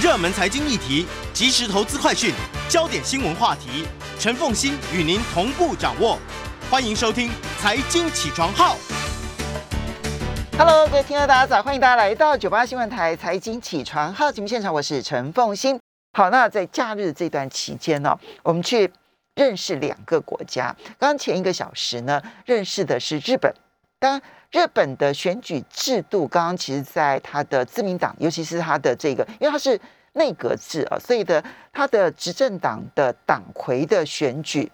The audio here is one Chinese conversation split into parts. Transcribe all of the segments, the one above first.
热门财经议题、即时投资快讯、焦点新闻话题，陈凤欣与您同步掌握。欢迎收听《财经起床号》。Hello，各位听众大家早，欢迎大家来到九八新闻台财经起床号节目现场，我是陈凤欣。好，那在假日这段期间呢，我们去认识两个国家。刚刚前一个小时呢，认识的是日本。当然，日本的选举制度，刚刚其实在他的自民党，尤其是他的这个，因为他是内阁制啊，所以的他的执政党的党魁的选举，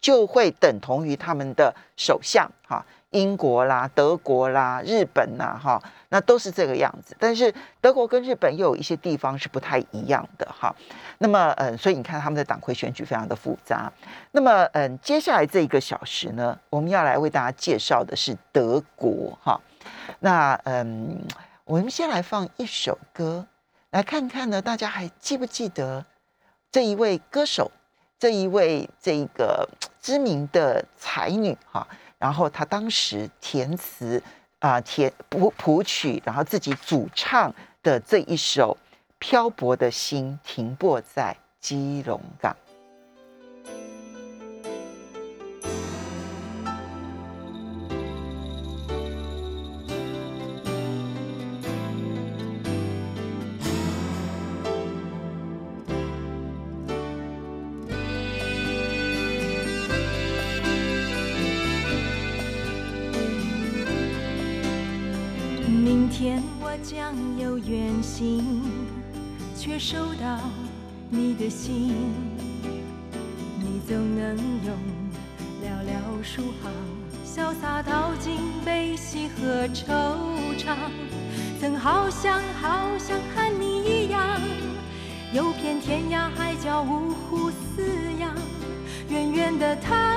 就会等同于他们的首相哈。英国啦、德国啦、日本呐，哈，那都是这个样子。但是德国跟日本又有一些地方是不太一样的哈。那么，嗯，所以你看他们的党魁选举非常的复杂。那么，嗯，接下来这一个小时呢，我们要来为大家介绍的是德国哈。那，嗯，我们先来放一首歌，来看看呢，大家还记不记得这一位歌手，这一位这个知名的才女哈。然后他当时填词啊，填谱谱曲，然后自己主唱的这一首《漂泊的心》停泊在基隆港。将有远行，却收到你的信。你总能用寥寥数行，潇洒道尽悲喜和惆怅。曾好想好想和你一样，游遍天涯海角，五湖四洋，远远的他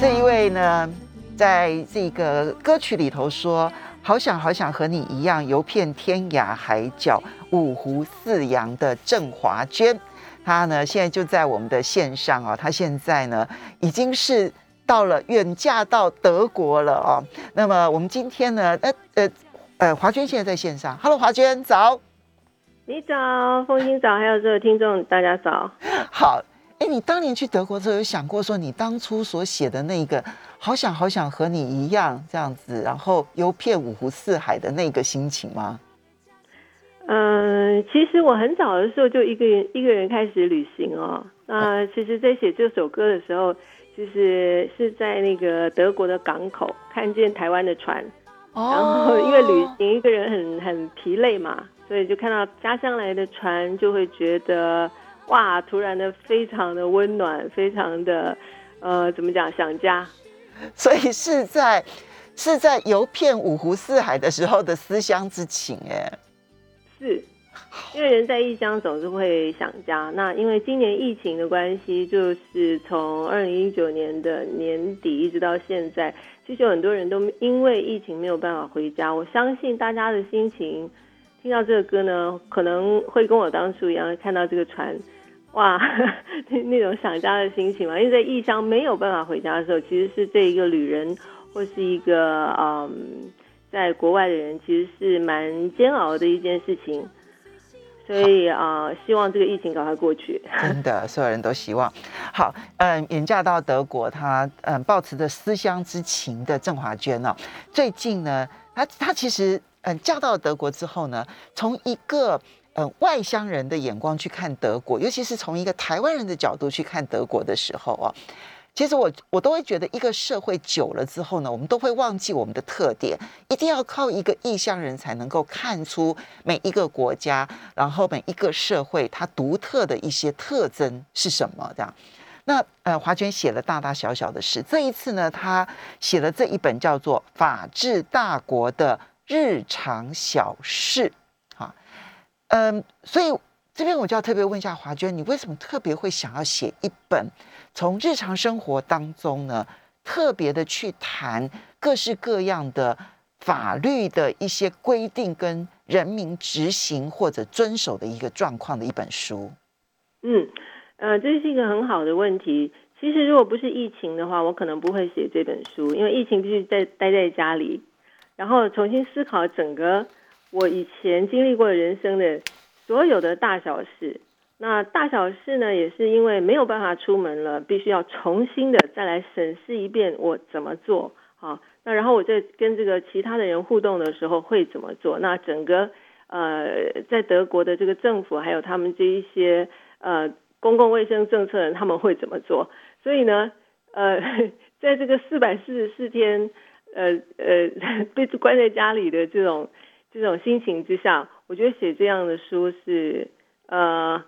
这一位呢，在这个歌曲里头说：“好想好想和你一样游遍天涯海角，五湖四洋”的郑华娟，她呢现在就在我们的线上啊。她现在呢已经是到了远嫁到德国了哦。那么我们今天呢，呃呃呃，华娟现在在线上。Hello，华娟早。你早，风清早，还有所有听众，大家早。好。哎，你当年去德国的时候，有想过说你当初所写的那个“好想好想和你一样”这样子，然后游遍五湖四海的那个心情吗？嗯，其实我很早的时候就一个人一个人开始旅行哦。那其实，在写这首歌的时候，就是是在那个德国的港口看见台湾的船，然后因为旅行一个人很很疲累嘛，所以就看到家乡来的船，就会觉得。哇！突然的，非常的温暖，非常的，呃，怎么讲？想家。所以是在是在游遍五湖四海的时候的思乡之情，哎，是因为人在异乡总是会想家。那因为今年疫情的关系，就是从二零一九年的年底一直到现在，其实有很多人都因为疫情没有办法回家。我相信大家的心情。听到这个歌呢，可能会跟我当初一样，看到这个船，哇，那种想家的心情嘛。因为在异乡没有办法回家的时候，其实是这一个旅人或是一个嗯，在国外的人，其实是蛮煎熬的一件事情。所以啊，希望这个疫情赶快过去。真的，所有人都希望。好，嗯，远嫁到德国，他嗯，抱持着思乡之情的郑华娟呢，最近呢，他他其实。嗯，嫁到德国之后呢，从一个嗯外乡人的眼光去看德国，尤其是从一个台湾人的角度去看德国的时候啊，其实我我都会觉得，一个社会久了之后呢，我们都会忘记我们的特点，一定要靠一个异乡人才能够看出每一个国家，然后每一个社会它独特的一些特征是什么。这样，那呃，华娟写了大大小小的事，这一次呢，他写了这一本叫做《法治大国的》。日常小事，哈，嗯，所以这边我就要特别问一下华娟，你为什么特别会想要写一本从日常生活当中呢，特别的去谈各式各样的法律的一些规定跟人民执行或者遵守的一个状况的一本书？嗯，呃，这是一个很好的问题。其实如果不是疫情的话，我可能不会写这本书，因为疫情必须在待在家里，然后重新思考整个我以前经历过人生的所有的大小事。那大小事呢，也是因为没有办法出门了，必须要重新的再来审视一遍我怎么做啊。那然后我在跟这个其他的人互动的时候会怎么做？那整个呃，在德国的这个政府还有他们这一些呃公共卫生政策人他们会怎么做？所以呢，呃，在这个四百四十四天呃呃 被关在家里的这种这种心情之下，我觉得写这样的书是呃。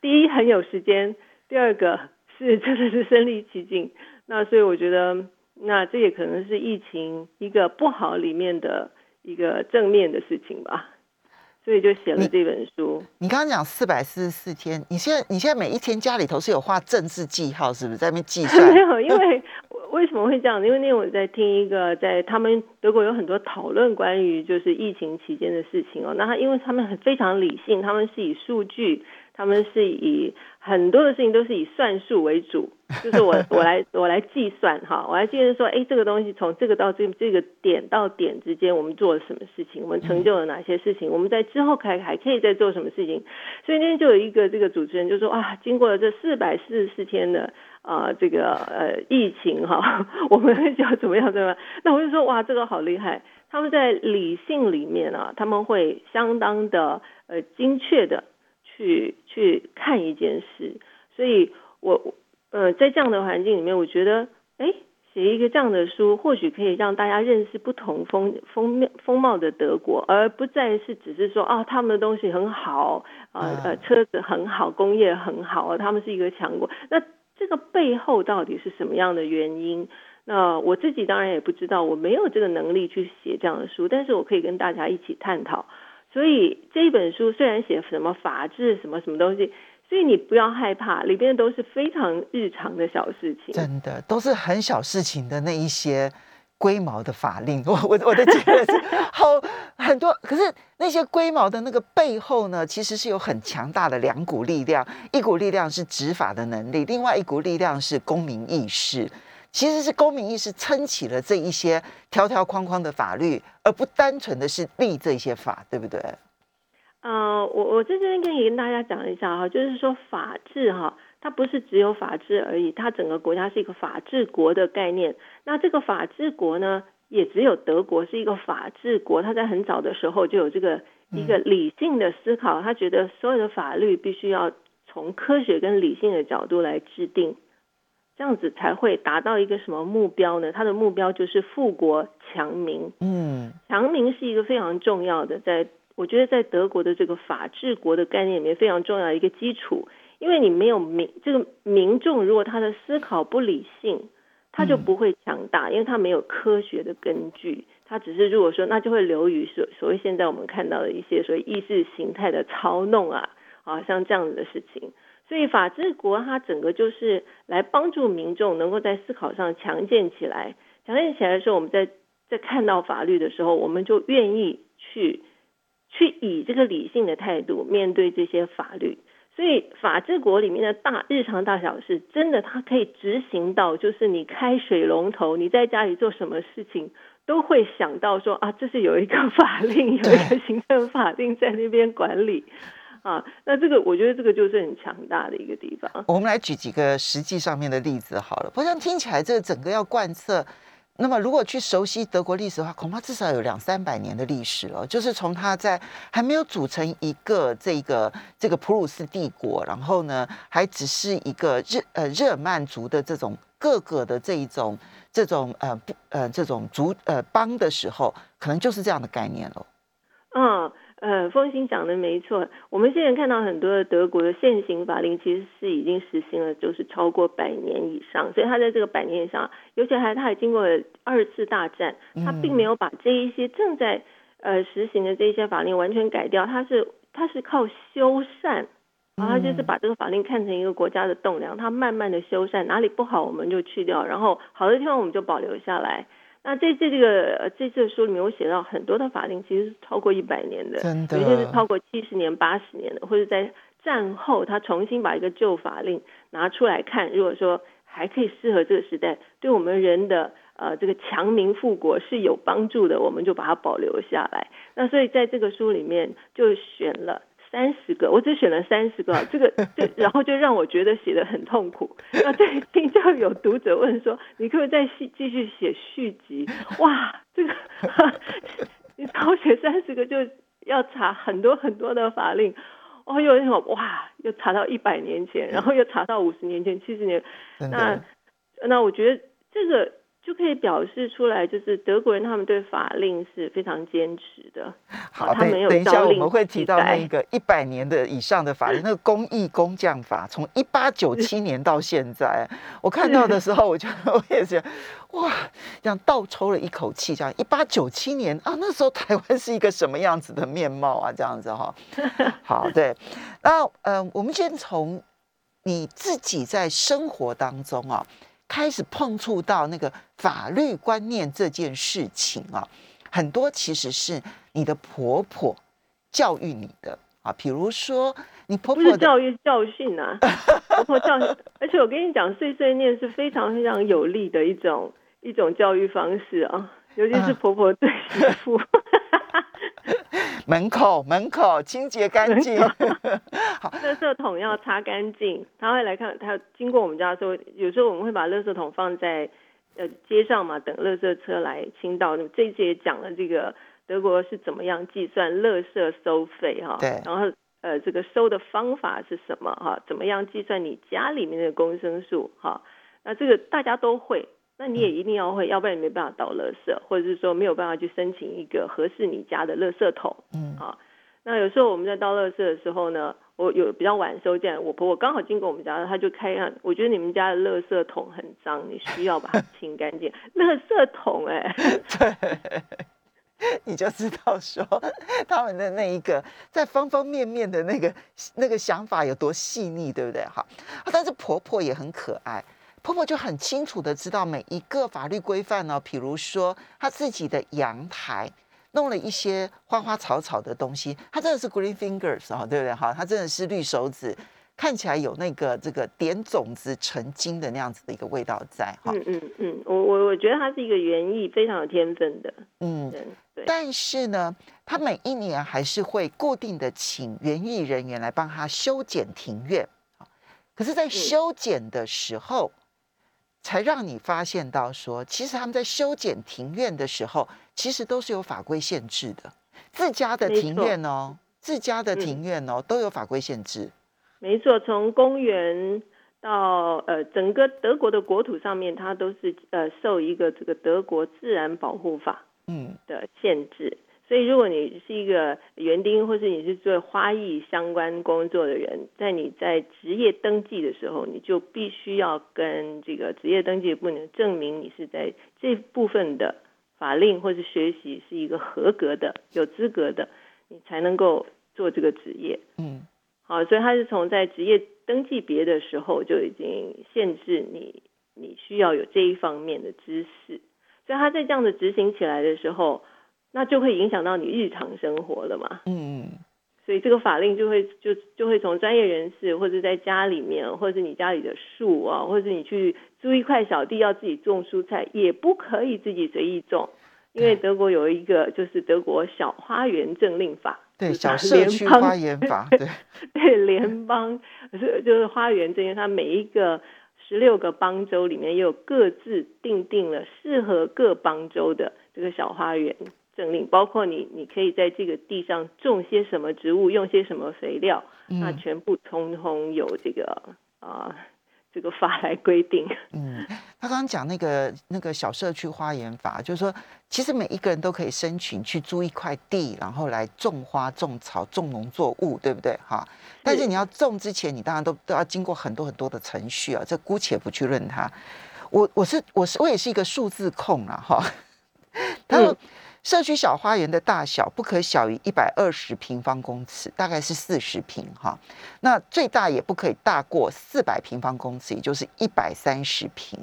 第一很有时间，第二个是真的是身临其境。那所以我觉得，那这也可能是疫情一个不好里面的一个正面的事情吧。所以就写了这本书。你刚刚讲四百四十四天，你现在你现在每一天家里头是有画政治记号，是不是在那边计算？没有，因为为什么会这样？因为那天我在听一个，在他们德国有很多讨论关于就是疫情期间的事情哦。那他因为他们很非常理性，他们是以数据。他们是以很多的事情都是以算术为主，就是我我来我来计算哈，我来计算说，哎，这个东西从这个到这这个点到点之间，我们做了什么事情，我们成就了哪些事情，我们在之后还还可以再做什么事情。所以那天就有一个这个主持人就说啊，经过了这四百四十四天的啊这个呃疫情哈，我们要怎么样怎么样？那我就说哇，这个好厉害，他们在理性里面啊，他们会相当的呃精确的。去去看一件事，所以我呃在这样的环境里面，我觉得哎写一个这样的书，或许可以让大家认识不同风风面风貌的德国，而不再是只是说啊他们的东西很好啊呃车子很好，工业很好，他们是一个强国。那这个背后到底是什么样的原因？那我自己当然也不知道，我没有这个能力去写这样的书，但是我可以跟大家一起探讨。所以这一本书虽然写什么法治什么什么东西，所以你不要害怕，里边都是非常日常的小事情，真的都是很小事情的那一些龟毛的法令。我我我的觉得是好很多，可是那些龟毛的那个背后呢，其实是有很强大的两股力量，一股力量是执法的能力，另外一股力量是公民意识。其实是公民意识撑起了这一些条条框框的法律，而不单纯的是立这些法，对不对？呃，我我在这边可以跟大家讲一下哈，就是说法治哈，它不是只有法治而已，它整个国家是一个法治国的概念。那这个法治国呢，也只有德国是一个法治国，它在很早的时候就有这个一个理性的思考，他觉得所有的法律必须要从科学跟理性的角度来制定。这样子才会达到一个什么目标呢？他的目标就是富国强民。嗯，强民是一个非常重要的，在我觉得在德国的这个法治国的概念里面非常重要的一个基础。因为你没有民，这个民众如果他的思考不理性，他就不会强大，因为他没有科学的根据。他只是如果说，那就会流于所所谓现在我们看到的一些所谓意识形态的操弄啊，啊，像这样子的事情。所以法治国它整个就是来帮助民众能够在思考上强健起来，强健起来的时候，我们在在看到法律的时候，我们就愿意去去以这个理性的态度面对这些法律。所以法治国里面的大日常大小事，真的它可以执行到，就是你开水龙头，你在家里做什么事情，都会想到说啊，这是有一个法令，有一个行政法令在那边管理。啊，那这个我觉得这个就是很强大的一个地方。我们来举几个实际上面的例子好了。不像听起来这整个要贯彻，那么如果去熟悉德国历史的话，恐怕至少有两三百年的历史了。就是从它在还没有组成一个这个这个普鲁士帝国，然后呢还只是一个日呃日耳曼族的这种各个的这一种这种呃不呃这种族呃邦的时候，可能就是这样的概念了。嗯。呃，风行讲的没错。我们现在看到很多的德国的现行法令，其实是已经实行了，就是超过百年以上。所以它在这个百年以上，尤其还它还经过了二次大战，它并没有把这一些正在呃实行的这些法令完全改掉，它是它是靠修缮，然后他就是把这个法令看成一个国家的栋梁，它慢慢的修缮，哪里不好我们就去掉，然后好的地方我们就保留下来。那这这这个这次书里面，我写到很多的法令其实是超过一百年的，有些是超过七十年、八十年的，或者在战后他重新把一个旧法令拿出来看，如果说还可以适合这个时代，对我们人的呃这个强民富国是有帮助的，我们就把它保留下来。那所以在这个书里面就选了三十个，我只选了三十个，这个就然后就让我觉得写的很痛苦。那最近就有读者问说，你可不可以再续继续写续集？哇，这个 你抄写三十个就要查很多很多的法令。哦，有那种哇，又查到一百年前，然后又查到五十年前、七十年，那那我觉得这个。就可以表示出来，就是德国人他们对法令是非常坚持的。好，等等一下我们会提到那个一百年的以上的法令，那个工艺工匠法，从一八九七年到现在，我看到的时候，我就 我也是哇，这样倒抽了一口气，这样一八九七年啊，那时候台湾是一个什么样子的面貌啊？这样子哈。好，对，那呃，我们先从你自己在生活当中啊。开始碰触到那个法律观念这件事情啊，很多其实是你的婆婆教育你的啊，比如说你婆婆教育教训啊，婆婆教训，而且我跟你讲，碎碎念是非常非常有利的一种一种教育方式啊，尤其是婆婆对媳妇。门口门口清洁干净，好，垃圾桶要擦干净。他会来看，他经过我们家的时候，有时候我们会把垃圾桶放在呃街上嘛，等垃圾车来清倒。那么这次也讲了这个德国是怎么样计算垃圾收费哈，对，然后呃这个收的方法是什么哈？怎么样计算你家里面的公升数哈？那这个大家都会。那你也一定要会，要不然你没办法倒垃圾，或者是说没有办法去申请一个合适你家的垃圾桶。嗯，啊。那有时候我们在倒垃圾的时候呢，我有比较晚收件，我婆婆刚好经过我们家，她就开看，我觉得你们家的垃圾桶很脏，你需要把它 清干净。垃圾桶，哎，对，你就知道说他们的那一个在方方面面的那个那个想法有多细腻，对不对？哈，但是婆婆也很可爱。婆婆就很清楚的知道每一个法律规范呢，比如说她自己的阳台弄了一些花花草草的东西，她真的是 green fingers 哦，对不对？哈，她真的是绿手指，看起来有那个这个点种子成精的那样子的一个味道在。哈，嗯嗯嗯，我我我觉得她是一个园艺非常有天分的，嗯，对。但是呢，她每一年还是会固定的请园艺人员来帮她修剪庭院。可是，在修剪的时候。才让你发现到说，其实他们在修剪庭院的时候，其实都是有法规限制的。自家的庭院哦，自家的庭院哦，都有法规限制。没错，从公园到呃整个德国的国土上面，它都是呃受一个这个德国自然保护法嗯的限制。所以，如果你是一个园丁，或是你是做花艺相关工作的人，在你在职业登记的时候，你就必须要跟这个职业登记部门证明你是在这部分的法令或是学习是一个合格的、有资格的，你才能够做这个职业。嗯，好，所以他是从在职业登记别的时候就已经限制你，你需要有这一方面的知识。所以他在这样的执行起来的时候。那就会影响到你日常生活了嘛？嗯，所以这个法令就会就就会从专业人士，或者在家里面，或者是你家里的树啊，或者你去租一块小地要自己种蔬菜，也不可以自己随意种，因为德国有一个就是德国小花园政令法，对小社区花园法，对对联邦是就是花园这些，它每一个十六个邦州里面也有各自定定了适合各邦州的这个小花园。政令包括你，你可以在这个地上种些什么植物，用些什么肥料，那全部通通有这个啊这个法来规定。嗯，他刚刚讲那个那个小社区花园法，就是说，其实每一个人都可以申请去租一块地，然后来种花、种草、种农作物，对不对？哈，但是你要种之前，你当然都都要经过很多很多的程序啊，这姑且不去论它。我我是我是我也是一个数字控啊，哈，他说。社区小花园的大小不可小于一百二十平方公尺，大概是四十平哈。那最大也不可以大过四百平方公尺，也就是一百三十平。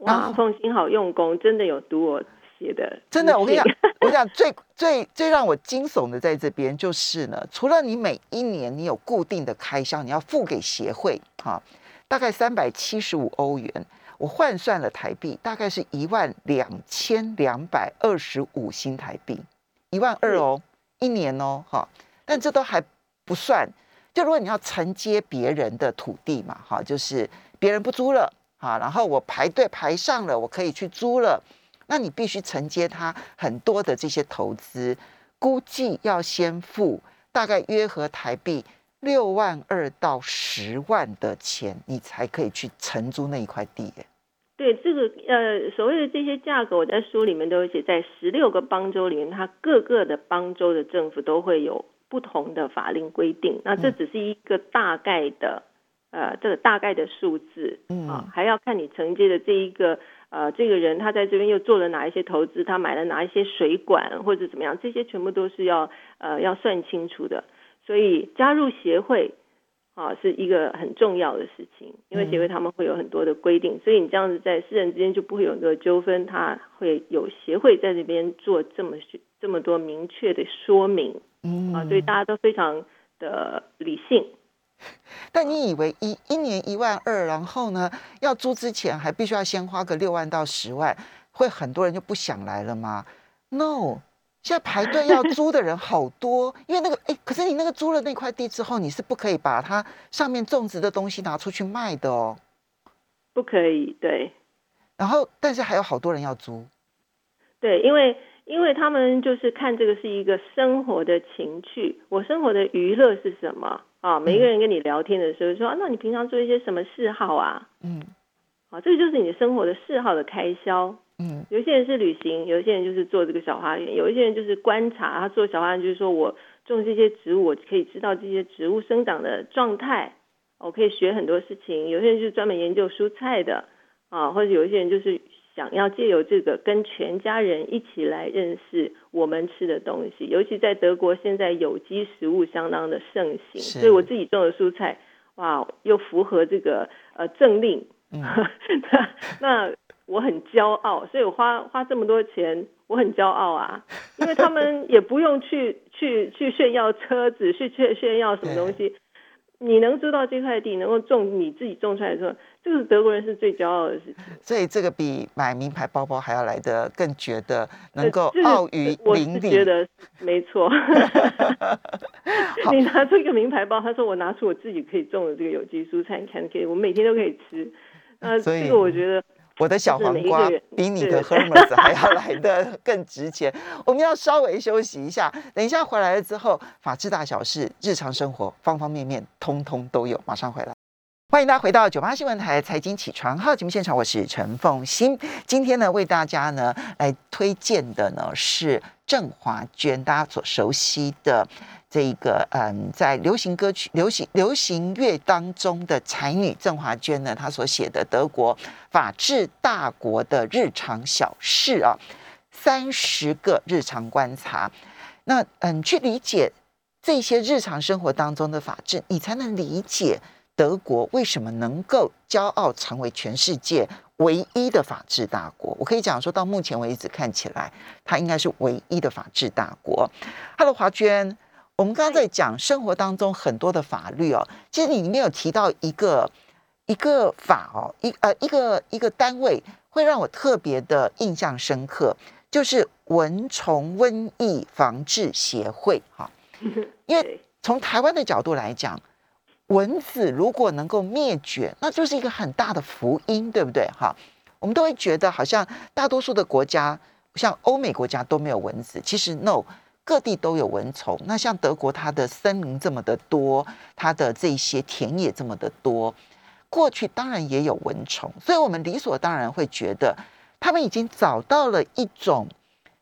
哇，凤心好用功，真的有读我写的。真的，我跟你讲，我讲最最最让我惊悚的在这边就是呢，除了你每一年你有固定的开销，你要付给协会哈大概三百七十五欧元，我换算了台币，大概是一万两千两百二十五新台币，一万二哦，一年哦，哈，但这都还不算。就如果你要承接别人的土地嘛，哈，就是别人不租了，哈，然后我排队排上了，我可以去租了，那你必须承接他很多的这些投资，估计要先付大概约合台币六万二到十万的钱，你才可以去承租那一块地。对这个呃所谓的这些价格，我在书里面都有写，在十六个邦州里面，它各个的邦州的政府都会有。不同的法令规定，那这只是一个大概的，呃，这个大概的数字啊，还要看你承接的这一个呃，这个人他在这边又做了哪一些投资，他买了哪一些水管或者怎么样，这些全部都是要呃要算清楚的。所以加入协会啊是一个很重要的事情，因为协会他们会有很多的规定，所以你这样子在私人之间就不会有很多纠纷，他会有协会在这边做这么这么多明确的说明。嗯啊，所以大家都非常的理性。但你以为一一年一万二，然后呢，要租之前还必须要先花个六万到十万，会很多人就不想来了吗？No，现在排队要租的人好多，因为那个哎，可是你那个租了那块地之后，你是不可以把它上面种植的东西拿出去卖的哦。不可以，对。然后，但是还有好多人要租。对，因为。因为他们就是看这个是一个生活的情趣，我生活的娱乐是什么啊？每一个人跟你聊天的时候说啊，那你平常做一些什么嗜好啊？嗯，啊，这个就是你生活的嗜好的开销。嗯，有些人是旅行，有些人就是做这个小花园，有一些人就是观察。他做小花园就是说我种这些植物，我可以知道这些植物生长的状态，我可以学很多事情。有些人就是专门研究蔬菜的啊，或者有一些人就是。想要借由这个跟全家人一起来认识我们吃的东西，尤其在德国现在有机食物相当的盛行，所以我自己种的蔬菜，哇，又符合这个呃政令，那我很骄傲，所以我花花这么多钱，我很骄傲啊，因为他们也不用去去去炫耀车子，去炫炫耀什么东西。你能租到这块地，能够种你自己种出来的时候，这个德国人是最骄傲的事情。所以这个比买名牌包包还要来的更觉得能够傲于邻里。觉得没错。你拿出一个名牌包，他说我拿出我自己可以种的这个有机蔬菜，你看可以，我每天都可以吃。呃，这个我觉得。我的小黄瓜比你的 Hermes 还要来的更值钱。我们要稍微休息一下，等一下回来了之后，法治大小事、日常生活方方面面，通通都有。马上回来，欢迎大家回到九八新闻台财经起床号节目现场，我是陈凤欣。今天呢，为大家呢来推荐的呢是郑华娟，大家所熟悉的。这一个嗯，在流行歌曲、流行流行乐当中的才女郑华娟呢，她所写的德国法治大国的日常小事啊，三十个日常观察。那嗯，去理解这些日常生活当中的法治，你才能理解德国为什么能够骄傲成为全世界唯一的法治大国。我可以讲说到目前为止，看起来它应该是唯一的法治大国。Hello，华娟。我们刚刚在讲生活当中很多的法律哦，其实你里面有提到一个一个法哦，一呃一个一个单位会让我特别的印象深刻，就是蚊虫瘟疫防治协会哈。因为从台湾的角度来讲，蚊子如果能够灭绝，那就是一个很大的福音，对不对哈？我们都会觉得好像大多数的国家，像欧美国家都没有蚊子，其实 no。各地都有蚊虫，那像德国，它的森林这么的多，它的这些田野这么的多，过去当然也有蚊虫，所以我们理所当然会觉得，他们已经找到了一种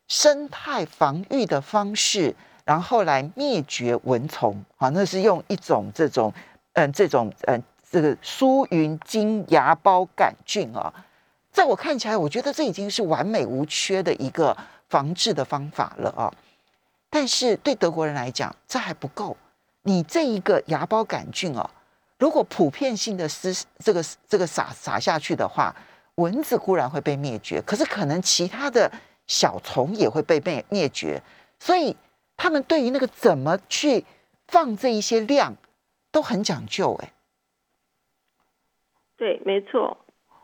生态防御的方式，然后来灭绝蚊虫。啊，那是用一种这种嗯这种嗯这个苏云金芽孢杆菌啊，在我看起来，我觉得这已经是完美无缺的一个防治的方法了啊。但是对德国人来讲，这还不够。你这一个芽孢杆菌哦，如果普遍性的施这个这个撒撒下去的话，蚊子固然会被灭绝，可是可能其他的小虫也会被灭灭绝。所以他们对于那个怎么去放这一些量都很讲究。哎，对，没错。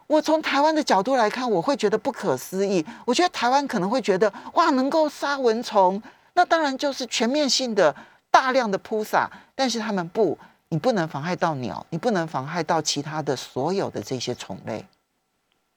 我从台湾的角度来看，我会觉得不可思议。我觉得台湾可能会觉得，哇，能够杀蚊虫，那当然就是全面性的、大量的扑洒。但是他们不，你不能妨害到鸟，你不能妨害到其他的所有的这些虫类。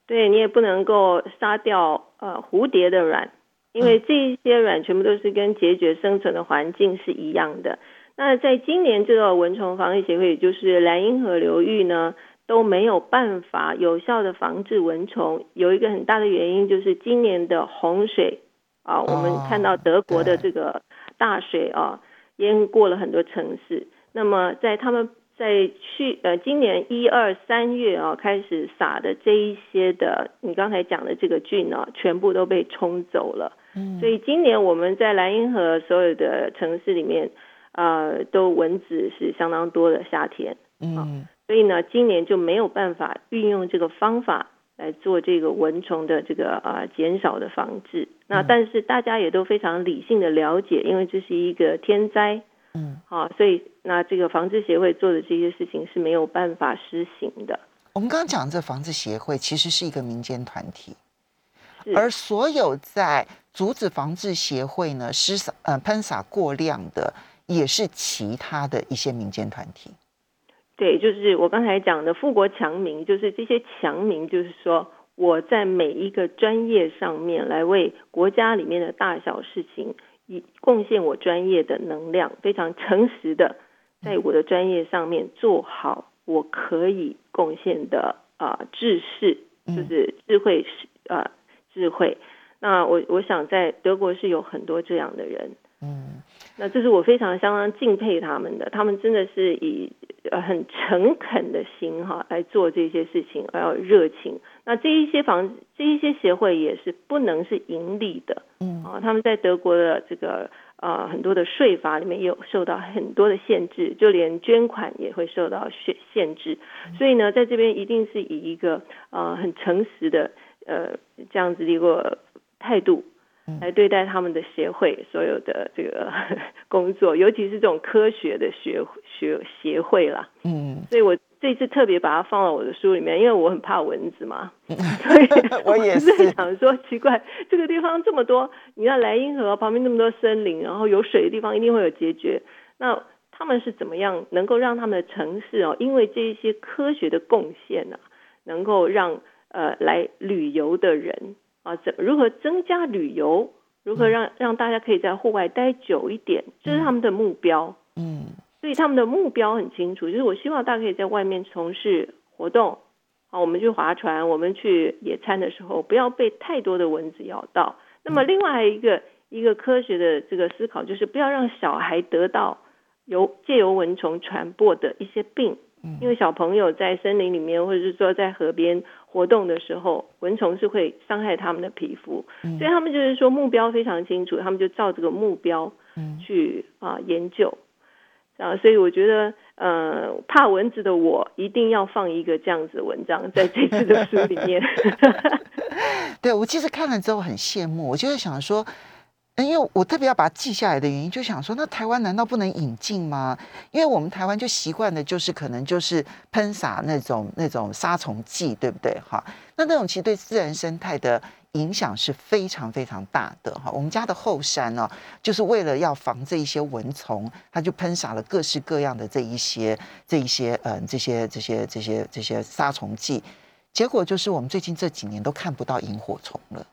对你也不能够杀掉呃蝴蝶的卵，因为这些卵全部都是跟孑孓生存的环境是一样的。那在今年这个蚊虫防疫协会，也就是莱茵河流域呢。都没有办法有效的防治蚊虫，有一个很大的原因就是今年的洪水啊，我们看到德国的这个大水啊，淹过了很多城市。那么在他们在去呃今年一二三月啊开始撒的这一些的，你刚才讲的这个菌呢，全部都被冲走了。嗯，所以今年我们在莱茵河所有的城市里面，呃，都蚊子是相当多的夏天。嗯。所以呢，今年就没有办法运用这个方法来做这个蚊虫的这个啊减少的防治。那但是大家也都非常理性的了解，因为这是一个天灾，嗯，好，所以那这个防治协会做的这些事情是没有办法施行的。我们刚刚讲这防治协会其实是一个民间团体，而所有在阻止防治协会呢施洒呃喷洒过量的，也是其他的一些民间团体。对，就是我刚才讲的富国强民，就是这些强民，就是说我在每一个专业上面来为国家里面的大小事情以贡献我专业的能量，非常诚实的在我的专业上面做好我可以贡献的啊智识，就是智慧是啊智慧。那我我想在德国是有很多这样的人，嗯，那这是我非常相当敬佩他们的，他们真的是以。呃，很诚恳的心哈来做这些事情，而有热情。那这一些房这一些协会也是不能是盈利的，嗯啊，他们在德国的这个呃很多的税法里面也有受到很多的限制，就连捐款也会受到限限制。所以呢，在这边一定是以一个呃很诚实的呃这样子的一个态度。来对待他们的协会所有的这个 工作，尤其是这种科学的学学协会啦。嗯，所以我这次特别把它放到我的书里面，因为我很怕蚊子嘛。所以 我也是想说，奇怪，这个地方这么多，你看莱茵河旁边那么多森林，然后有水的地方一定会有孑孓。那他们是怎么样能够让他们的城市哦，因为这一些科学的贡献呢，能够让呃来旅游的人。啊，怎如何增加旅游？如何让让大家可以在户外待久一点？这是他们的目标。嗯，所以他们的目标很清楚，就是我希望大家可以在外面从事活动。好，我们去划船，我们去野餐的时候，不要被太多的蚊子咬到。那么，另外一个一个科学的这个思考，就是不要让小孩得到由借由蚊虫传播的一些病。因为小朋友在森林里面，或者是说在河边活动的时候，蚊虫是会伤害他们的皮肤，所以他们就是说目标非常清楚，他们就照这个目标去啊研究啊，所以我觉得呃怕蚊子的我一定要放一个这样子的文章在这次的书里面。对我其实看了之后很羡慕，我就是想说。因为我特别要把它记下来的原因，就想说，那台湾难道不能引进吗？因为我们台湾就习惯的，就是可能就是喷洒那种那种杀虫剂，对不对？哈，那那种其实对自然生态的影响是非常非常大的。哈，我们家的后山呢，就是为了要防这一些蚊虫，它就喷洒了各式各样的这一些这一些嗯这些这些这些这些杀虫剂，结果就是我们最近这几年都看不到萤火虫了。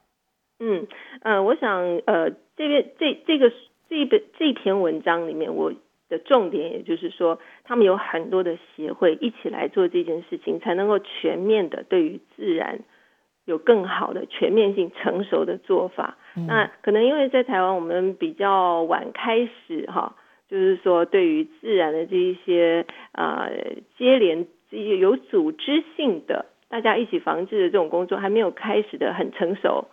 嗯呃，我想呃。这边这这个这一本这篇文章里面，我的重点也就是说，他们有很多的协会一起来做这件事情，才能够全面的对于自然有更好的全面性成熟的做法。那可能因为在台湾我们比较晚开始哈，就是说对于自然的这一些啊接连这些有组织性的大家一起防治的这种工作还没有开始的很成熟。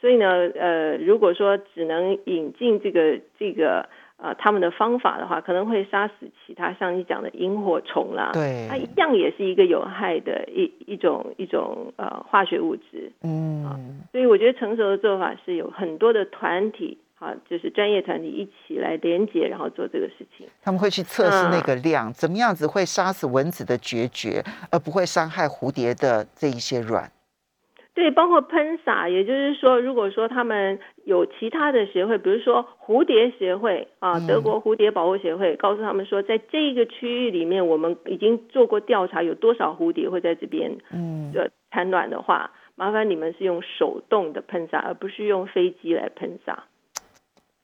所以呢，呃，如果说只能引进这个这个呃他们的方法的话，可能会杀死其他像你讲的萤火虫啦，对，它一样也是一个有害的一一种一种呃化学物质，嗯，所以我觉得成熟的做法是有很多的团体好，就是专业团体一起来连接，然后做这个事情。他们会去测试那个量，怎么样子会杀死蚊子的决绝，而不会伤害蝴蝶的这一些卵。对，包括喷洒，也就是说，如果说他们有其他的协会，比如说蝴蝶协会啊，德国蝴蝶保护协会，告诉他们说，在这个区域里面，我们已经做过调查，有多少蝴蝶会在这边嗯的产卵的话，麻烦你们是用手动的喷洒，而不是用飞机来喷洒。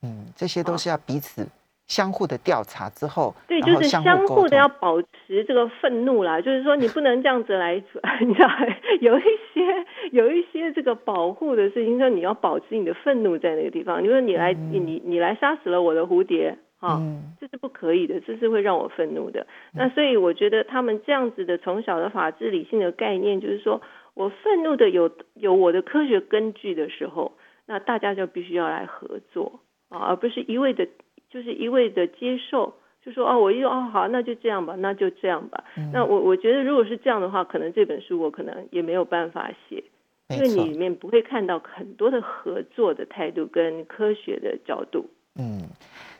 嗯，这些都是要彼此。相互的调查之后，对，就是相互的要保持这个愤怒啦。就是说，你不能这样子来，你知道，有一些有一些这个保护的事情，说你要保持你的愤怒在那个地方。你说你来，你你你来杀死了我的蝴蝶啊，这是不可以的，这是会让我愤怒的。那所以我觉得他们这样子的从小的法治理性的概念，就是说我愤怒的有有我的科学根据的时候，那大家就必须要来合作啊，而不是一味的。就是一味的接受，就说哦，我一哦好，那就这样吧，那就这样吧。那我我觉得如果是这样的话，可能这本书我可能也没有办法写，因为你里面不会看到很多的合作的态度跟科学的角度。嗯，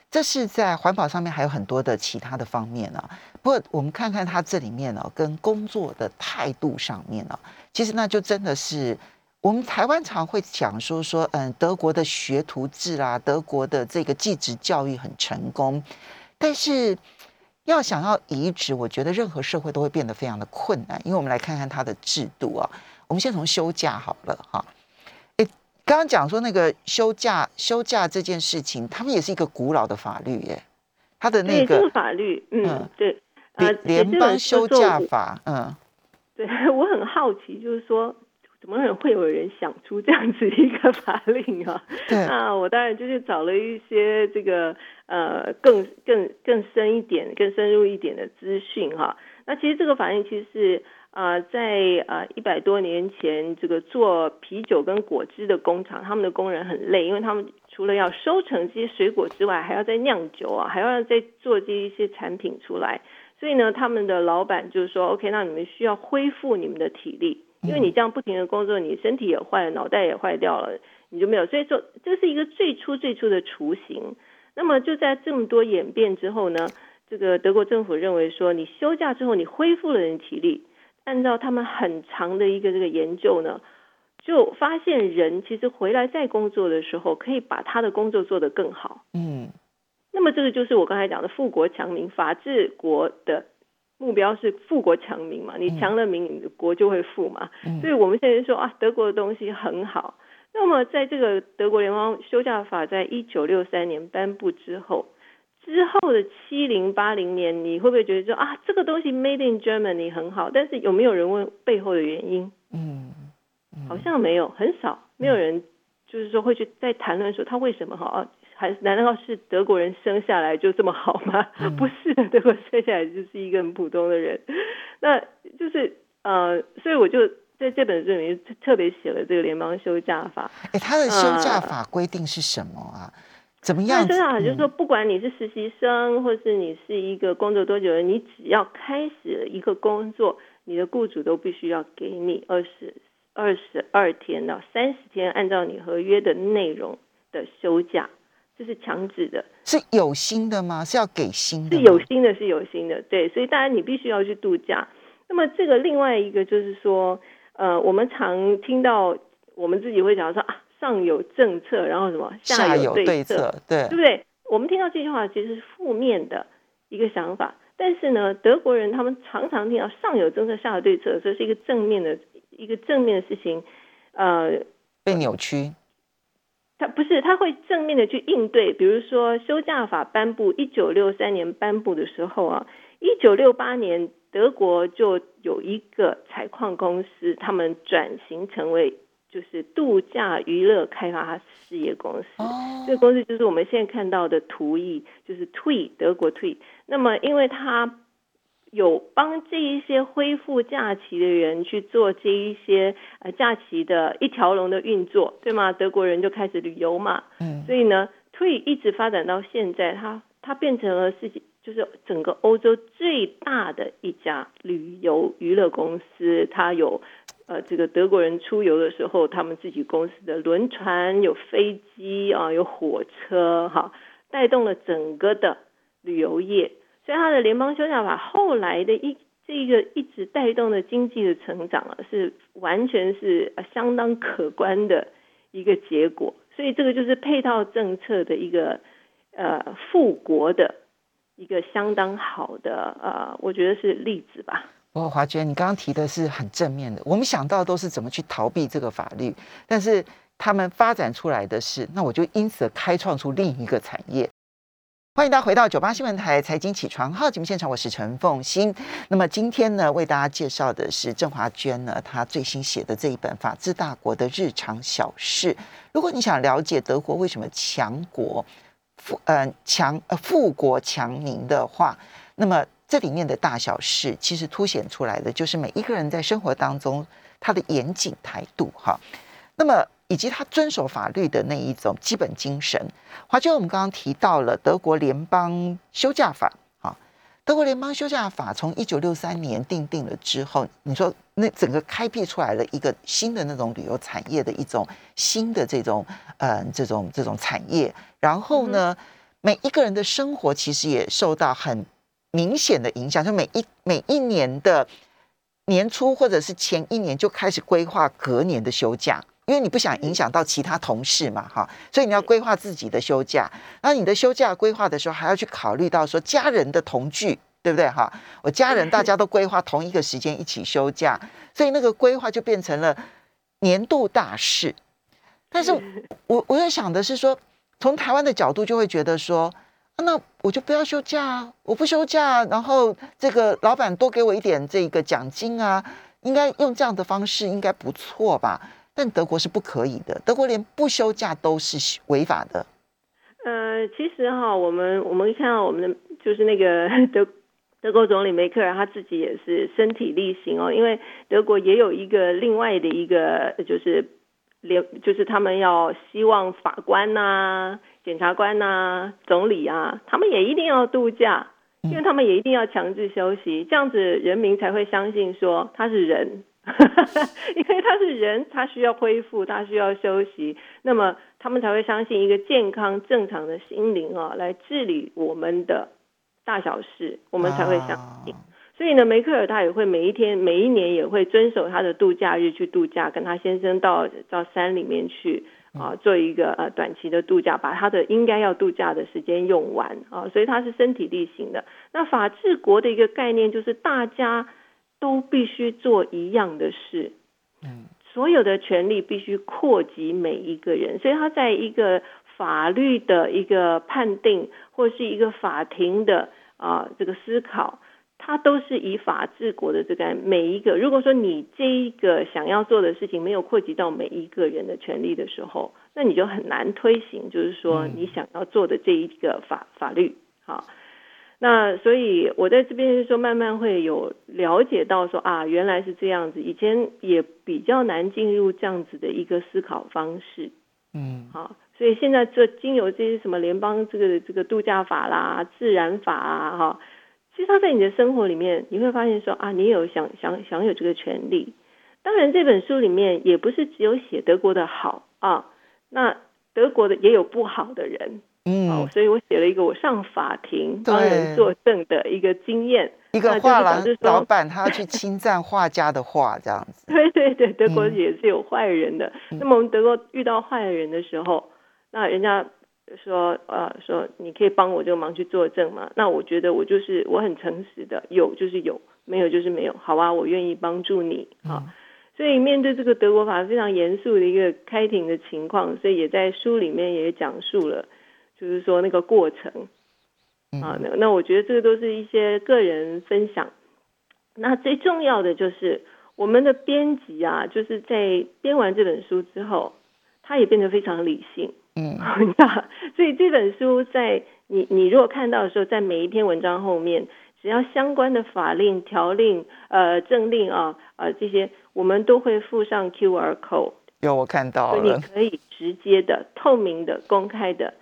这是在环保上面还有很多的其他的方面啊。不过我们看看它这里面呢，跟工作的态度上面呢，其实那就真的是。我们台湾常会讲说说，嗯，德国的学徒制啊，德国的这个继职教育很成功，但是要想要移植，我觉得任何社会都会变得非常的困难。因为我们来看看它的制度啊，我们先从休假好了哈。诶，刚刚讲说那个休假休假这件事情，他们也是一个古老的法律耶，他的那个法律，嗯，对，联联邦休假法，嗯，对 我很好奇，就是说。怎么会有人想出这样子一个法令啊？那我当然就是找了一些这个呃更更更深一点、更深入一点的资讯哈。那其实这个法令其实是啊在啊一百多年前，这个做啤酒跟果汁的工厂，他们的工人很累，因为他们除了要收成这些水果之外，还要再酿酒啊，还要再做这一些产品出来。所以呢，他们的老板就是说，OK，那你们需要恢复你们的体力。因为你这样不停的工作，你身体也坏了，脑袋也坏掉了，你就没有。所以说，这是一个最初最初的雏形。那么就在这么多演变之后呢，这个德国政府认为说，你休假之后，你恢复了人体力，按照他们很长的一个这个研究呢，就发现人其实回来再工作的时候，可以把他的工作做得更好。嗯，那么这个就是我刚才讲的富国强民法治国的。目标是富国强民嘛，你强了民，你的国就会富嘛。所以我们现在说啊，德国的东西很好。那么在这个德国联邦休假法在一九六三年颁布之后，之后的七零八零年，你会不会觉得说啊，这个东西 Made in Germany 很好？但是有没有人问背后的原因？嗯，好像没有，很少，没有人就是说会去再谈论说它为什么好。还难道是德国人生下来就这么好吗？不是，德国生下来就是一个很普通的人。那就是呃，所以我就在这本书里面特别写了这个联邦休假法。哎，他的休假法规定是什么啊？怎么样？休假法就是说，不管你是实习生，或是你是一个工作多久的人，你只要开始一个工作，你的雇主都必须要给你二十二十二天到三十天，按照你合约的内容的休假。这是强制的，是有心的吗？是要给心的？是有心的，是有心的。对，所以当然你必须要去度假。那么这个另外一个就是说，呃，我们常听到我们自己会讲说啊，上有政策，然后什么下有对策，对，对不对？我们听到这句话其实是负面的一个想法，但是呢，德国人他们常常听到上有政策，下有对策，所以是一个正面的一个正面的事情，呃，被扭曲。他不是，他会正面的去应对。比如说，休假法颁布一九六三年颁布的时候啊，一九六八年德国就有一个采矿公司，他们转型成为就是度假娱乐开发事业公司。这个公司就是我们现在看到的图意，就是 TUI 德国 TUI。那么，因为它有帮这一些恢复假期的人去做这一些呃假期的一条龙的运作，对吗？德国人就开始旅游嘛，嗯，所以呢，退一直发展到现在，它它变成了世界就是整个欧洲最大的一家旅游娱乐公司，它有呃，这个德国人出游的时候，他们自己公司的轮船、有飞机啊，有火车，哈，带动了整个的旅游业。所以，他的联邦休假法后来的一这个一直带动的经济的成长啊，是完全是相当可观的一个结果。所以，这个就是配套政策的一个呃富国的一个相当好的呃，我觉得是例子吧。哦，华娟，你刚刚提的是很正面的。我们想到都是怎么去逃避这个法律，但是他们发展出来的是，那我就因此开创出另一个产业。欢迎大家回到九八新闻台财经起床号节目现场，我是陈凤欣。那么今天呢，为大家介绍的是郑华娟呢，她最新写的这一本《法治大国的日常小事》。如果你想了解德国为什么强国富呃强呃富国强民的话，那么。这里面的大小事，其实凸显出来的就是每一个人在生活当中他的严谨态度哈。那么以及他遵守法律的那一种基本精神。华娟，我们刚刚提到了德国联邦休假法啊，德国联邦休假法从一九六三年定定了之后，你说那整个开辟出来了一个新的那种旅游产业的一种新的这种嗯这种这种产业。然后呢，每一个人的生活其实也受到很。明显的影响，就每一每一年的年初或者是前一年就开始规划隔年的休假，因为你不想影响到其他同事嘛，哈，所以你要规划自己的休假。那你的休假规划的时候，还要去考虑到说家人的同聚，对不对？哈，我家人大家都规划同一个时间一起休假，所以那个规划就变成了年度大事。但是我我在想的是说，从台湾的角度就会觉得说。那我就不要休假啊，我不休假，然后这个老板多给我一点这个奖金啊，应该用这样的方式应该不错吧？但德国是不可以的，德国连不休假都是违法的。呃，其实哈，我们我们看到我们的就是那个 德德国总理梅克尔他自己也是身体力行哦，因为德国也有一个另外的一个就是连就是他们要希望法官呐。检察官呐，总理啊，他们也一定要度假，因为他们也一定要强制休息，这样子人民才会相信说他是人，因为他是人，他需要恢复，他需要休息，那么他们才会相信一个健康正常的心灵啊，来治理我们的大小事，我们才会相信。所以呢，梅克尔他也会每一天、每一年也会遵守他的度假日去度假，跟他先生到到山里面去。啊，做一个呃短期的度假，把他的应该要度假的时间用完啊，所以他是身体力行的。那法治国的一个概念就是大家都必须做一样的事，嗯，所有的权利必须扩及每一个人，所以他在一个法律的一个判定或是一个法庭的啊这个思考。他都是以法治国的这个每一个，如果说你这一个想要做的事情没有扩及到每一个人的权利的时候，那你就很难推行，就是说你想要做的这一个法法律。好，那所以我在这边是说，慢慢会有了解到说啊，原来是这样子，以前也比较难进入这样子的一个思考方式。嗯，好，所以现在这经由这些什么联邦这个这个度假法啦、自然法啊，哈。其实它在你的生活里面，你会发现说啊，你有想想享有这个权利。当然，这本书里面也不是只有写德国的好啊，那德国的也有不好的人，嗯，所以我写了一个我上法庭帮人作证的一个经验。一个画廊老板他要去侵占画家的画，这样子。对对对，德国也是有坏人的。那么我们德国遇到坏人的时候，那人家。说呃说你可以帮我这个忙去作证吗？那我觉得我就是我很诚实的，有就是有，没有就是没有。好啊，我愿意帮助你啊。所以面对这个德国法非常严肃的一个开庭的情况，所以也在书里面也讲述了，就是说那个过程啊。那那我觉得这个都是一些个人分享。那最重要的就是我们的编辑啊，就是在编完这本书之后，他也变得非常理性。嗯，所以这本书在你你如果看到的时候，在每一篇文章后面，只要相关的法令、条令、呃政令啊呃这些，我们都会附上 Q R code。有我看到了，你可以直接的、透明的、公开的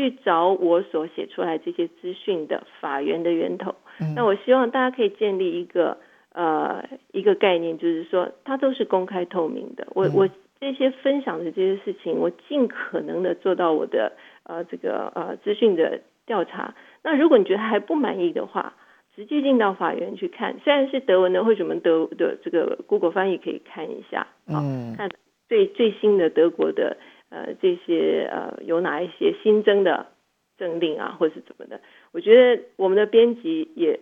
去找我所写出来这些资讯的法源的源头。那我希望大家可以建立一个呃一个概念，就是说它都是公开透明的。我嗯我这些分享的这些事情，我尽可能的做到我的呃这个呃资讯的调查。那如果你觉得还不满意的话，直接进到法院去看。虽然是德文的，或者我们德的这个 Google 翻译可以看一下啊，嗯看最最新的德国的呃这些呃有哪一些新增的政令啊，或者是怎么的。我觉得我们的编辑也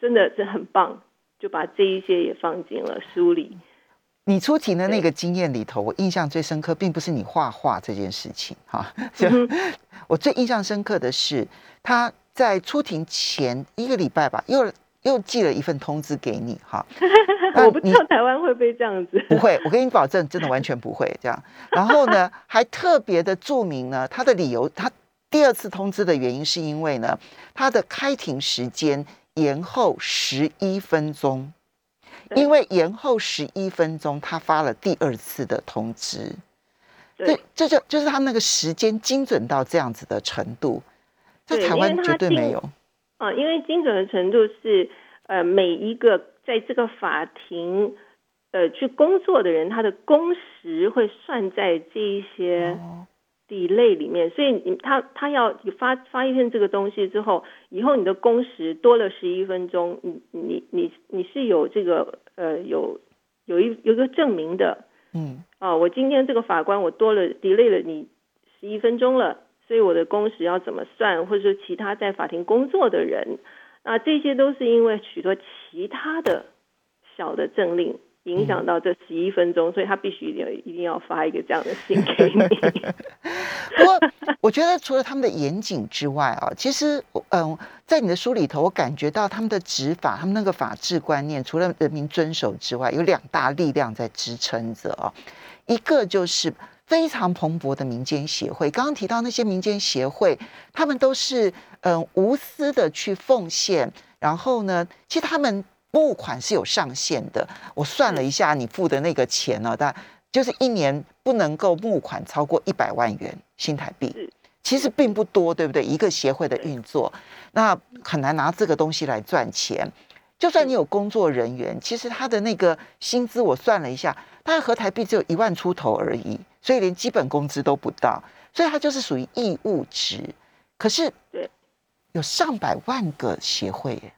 真的是很棒，就把这一些也放进了书里。你出庭的那个经验里头，我印象最深刻，并不是你画画这件事情哈，就嗯 我最印象深刻的是他在出庭前一个礼拜吧，又又寄了一份通知给你哈，我不知道台湾会不会这样子。不会，我跟你保证，真的完全不会这样。然后呢，还特别的注明呢，他的理由，他第二次通知的原因是因为呢，他的开庭时间延后十一分钟，因为延后十一分钟，他发了第二次的通知。对这这就就是他那个时间精准到这样子的程度，在台湾绝对没有。啊，因为精准的程度是呃每一个在这个法庭呃去工作的人，他的工时会算在这一些哦。delay 里面，所以你他他要你发发一篇这个东西之后，以后你的工时多了十一分钟，你你你你是有这个呃有有一有一个证明的，嗯。啊，我今天这个法官我多了 delay 了你十一分钟了，所以我的工时要怎么算，或者说其他在法庭工作的人，啊，这些都是因为许多其他的小的政令影响到这十一分钟，所以他必须一定要一定要发一个这样的信给你。不过，我觉得除了他们的严谨之外啊，其实嗯，在你的书里头，我感觉到他们的执法，他们那个法治观念，除了人民遵守之外，有两大力量在支撑着啊。一个就是非常蓬勃的民间协会，刚刚提到那些民间协会，他们都是嗯无私的去奉献，然后呢，其实他们募款是有上限的。我算了一下，你付的那个钱呢，但就是一年不能够募款超过一百万元新台币是，其实并不多，对不对？一个协会的运作，那很难拿这个东西来赚钱。就算你有工作人员，其实他的那个薪资我算了一下，大概合台币只有一万出头而已，所以连基本工资都不到，所以他就是属于义务职。可是对，有上百万个协会耶，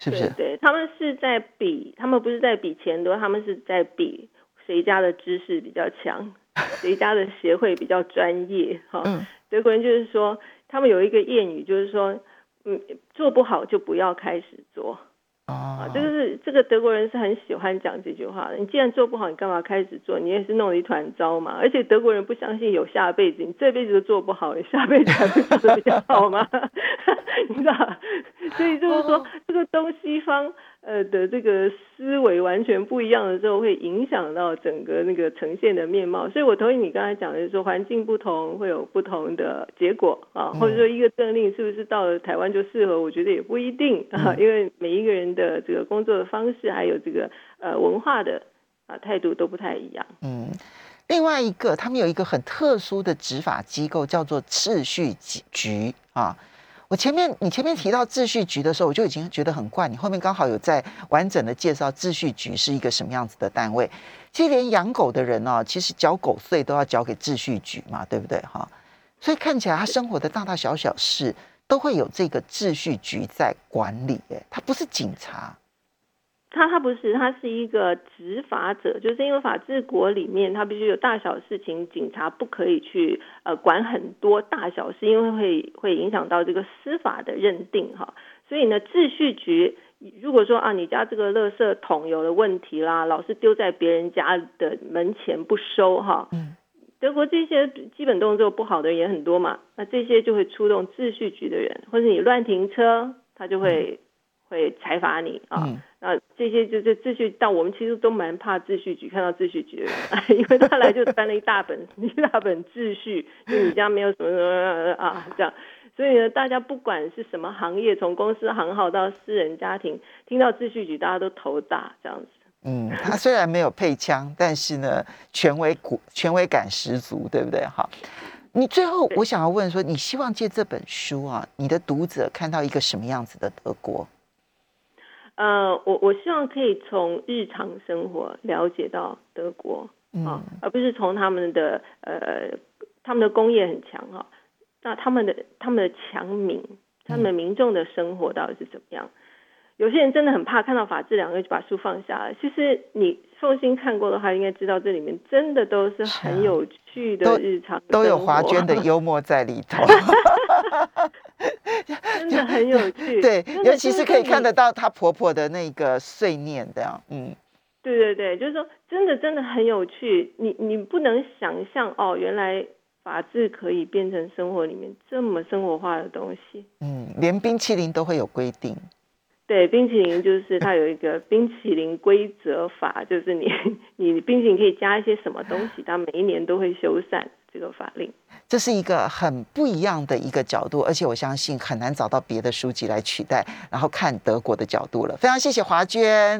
是不是？对对，他们是在比，他们不是在比钱多，他们是在比谁家的知识比较强，谁家的协会比较专业。哈、嗯德国人就是说，他们有一个谚语，就是说，嗯，做不好就不要开始做。啊哦，，这个是这个德国人是很喜欢讲这句话的。你既然做不好，你干嘛开始做？你也是弄了一团糟嘛。而且德国人不相信有下辈子，你这辈子都做不好，你下辈子还会做的比较好吗？你知道？所以就是说，这个东西方呃的这个思维完全不一样的时候，会影响到整个那个呈现的面貌。所以我同意你刚才讲的，就是说环境不同会有不同的结果啊，或者说一个政令是不是到了台湾就适合？我觉得也不一定啊，因为每一个人的这个工作的方式，还有这个呃文化的啊态度都不太一样。嗯，另外一个，他们有一个很特殊的执法机构，叫做秩序局啊。我前面你前面提到秩序局的时候，我就已经觉得很怪。你后面刚好有在完整的介绍秩序局是一个什么样子的单位。其实连养狗的人哦，其实缴狗税都要交给秩序局嘛，对不对哈？所以看起来他生活的大大小小事都会有这个秩序局在管理。哎，他不是警察。他他不是，他是一个执法者，就是因为法治国里面，他必须有大小事情，警察不可以去呃管很多大小事，因为会会影响到这个司法的认定哈。所以呢，秩序局如果说啊，你家这个垃圾桶有了问题啦，老是丢在别人家的门前不收哈，嗯，德国这些基本动作不好的人也很多嘛，那这些就会出动秩序局的人，或者你乱停车，他就会、会裁罚你啊。嗯啊，这些就是秩序，但我们其实都蛮怕秩序局，看到秩序局的人，因为他来就翻了一大本 一大本秩序，就你家没有什么什么啊这样，所以呢，大家不管是什么行业，从公司行号到私人家庭，听到秩序局，大家都头大这样子。嗯，他虽然没有配枪，但是呢，权威骨权威感十足，对不对？哈，你最后我想要问说，你希望借这本书啊，你的读者看到一个什么样子的德国？呃，我我希望可以从日常生活了解到德国啊，而不是从他们的呃他们的工业很强哈，那他们的他们的强民，他们民众的生活到底是怎么样？有些人真的很怕看到“法治”两个就把书放下了。其实你凤心看过的话，应该知道这里面真的都是很有趣的日常，都有华娟的幽默在里头 真的很有趣。对，尤其是可以看得到她婆婆的那个碎念的，嗯，对对对，就是说真的真的很有趣。你你不能想象哦，原来法治可以变成生活里面这么生活化的东西。嗯，连冰淇淋都会有规定。对，冰淇淋就是它有一个 冰淇淋规则法，就是你 你冰淇淋可以加一些什么东西，它每一年都会修缮这个法令。这是一个很不一样的一个角度，而且我相信很难找到别的书籍来取代，然后看德国的角度了。非常谢谢华娟。